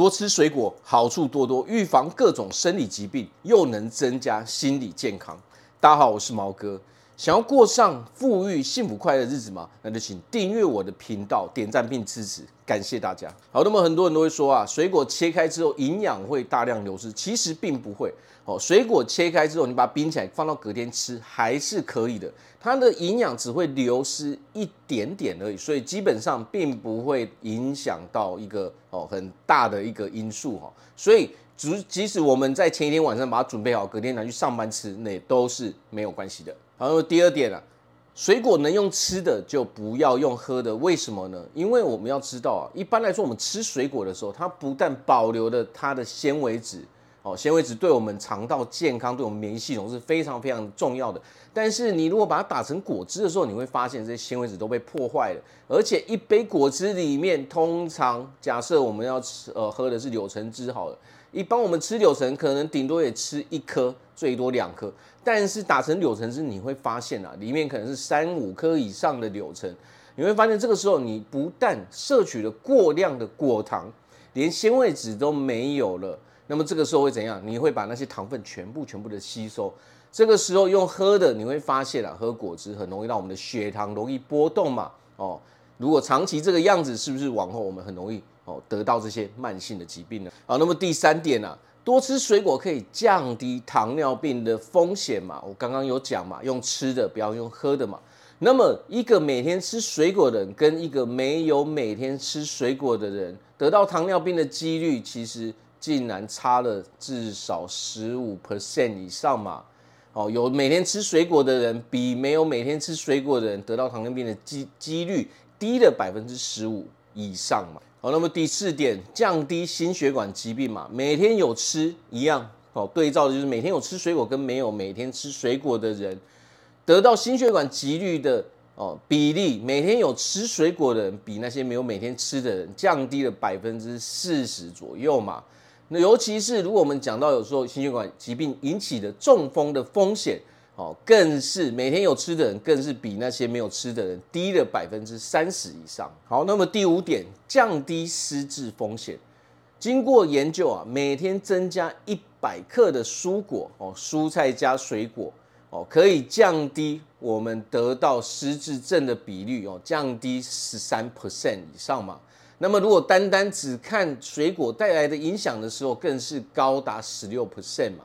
多吃水果好处多多，预防各种生理疾病，又能增加心理健康。大家好，我是毛哥。想要过上富裕、幸福、快乐的日子吗？那就请订阅我的频道，点赞并支持，感谢大家。好，那么很多人都会说啊，水果切开之后营养会大量流失，其实并不会。哦，水果切开之后，你把它冰起来，放到隔天吃还是可以的，它的营养只会流失一点点而已，所以基本上并不会影响到一个哦很大的一个因素哈。所以即即使我们在前一天晚上把它准备好，隔天拿去上班吃，那也都是没有关系的。然后第二点啊，水果能用吃的就不要用喝的，为什么呢？因为我们要知道啊，一般来说我们吃水果的时候，它不但保留了它的纤维质，哦，纤维质对我们肠道健康、对我们免疫系统是非常非常重要的。但是你如果把它打成果汁的时候，你会发现这些纤维质都被破坏了，而且一杯果汁里面，通常假设我们要吃呃喝的是柳橙汁好了。一般我们吃柳橙，可能顶多也吃一颗，最多两颗。但是打成柳橙汁，你会发现啊，里面可能是三五颗以上的柳橙。你会发现这个时候，你不但摄取了过量的果糖，连纤维质都没有了。那么这个时候会怎样？你会把那些糖分全部全部的吸收。这个时候用喝的，你会发现啊，喝果汁很容易让我们的血糖容易波动嘛。哦，如果长期这个样子，是不是往后我们很容易？得到这些慢性的疾病呢？好，那么第三点啊，多吃水果可以降低糖尿病的风险嘛？我刚刚有讲嘛，用吃的不要用喝的嘛。那么一个每天吃水果的人，跟一个没有每天吃水果的人，得到糖尿病的几率，其实竟然差了至少十五 percent 以上嘛。哦，有每天吃水果的人，比没有每天吃水果的人得到糖尿病的几几率低了百分之十五以上嘛。好，那么第四点，降低心血管疾病嘛，每天有吃一样，哦，对照的就是每天有吃水果跟没有每天吃水果的人，得到心血管疾率的哦比例，每天有吃水果的人比那些没有每天吃的人降低了百分之四十左右嘛。那尤其是如果我们讲到有时候心血管疾病引起的中风的风险。哦，更是每天有吃的人，更是比那些没有吃的人低了百分之三十以上。好，那么第五点，降低失智风险。经过研究啊，每天增加一百克的蔬果哦，蔬菜加水果哦，可以降低我们得到失智症的比率哦，降低十三 percent 以上嘛。那么如果单单只看水果带来的影响的时候，更是高达十六 percent 嘛。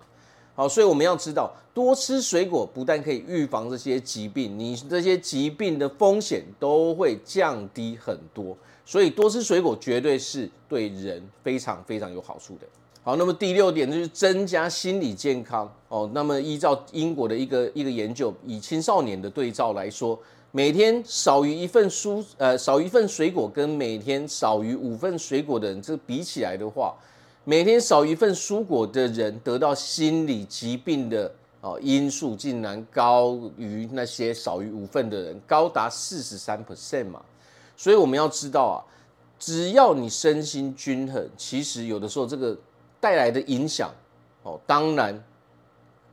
好，所以我们要知道，多吃水果不但可以预防这些疾病，你这些疾病的风险都会降低很多。所以多吃水果绝对是对人非常非常有好处的。好，那么第六点就是增加心理健康哦。那么依照英国的一个一个研究，以青少年的对照来说，每天少于一份蔬呃少一份水果，跟每天少于五份水果的人，这比起来的话。每天少一份蔬果的人，得到心理疾病的哦因素，竟然高于那些少于五份的人，高达四十三 percent 嘛。所以我们要知道啊，只要你身心均衡，其实有的时候这个带来的影响哦，当然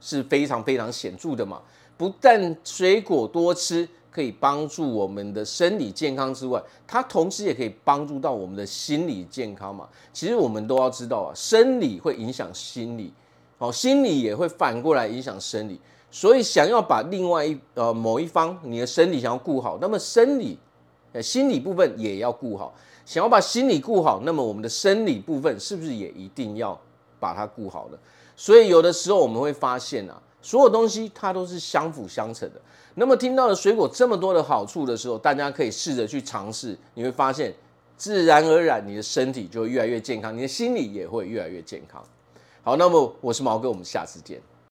是非常非常显著的嘛。不但水果多吃。可以帮助我们的生理健康之外，它同时也可以帮助到我们的心理健康嘛。其实我们都要知道啊，生理会影响心理，哦，心理也会反过来影响生理。所以想要把另外一呃某一方你的生理想要顾好，那么生理呃心理部分也要顾好。想要把心理顾好，那么我们的生理部分是不是也一定要把它顾好了？所以有的时候我们会发现啊。所有东西它都是相辅相成的。那么听到了水果这么多的好处的时候，大家可以试着去尝试，你会发现，自然而然你的身体就会越来越健康，你的心理也会越来越健康。好，那么我是毛哥，我们下次见。